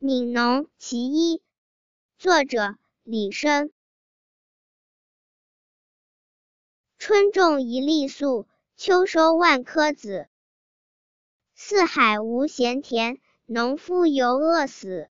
悯农其一作者李绅。春种一粒粟秋收万颗子。四海无闲田农夫犹饿死。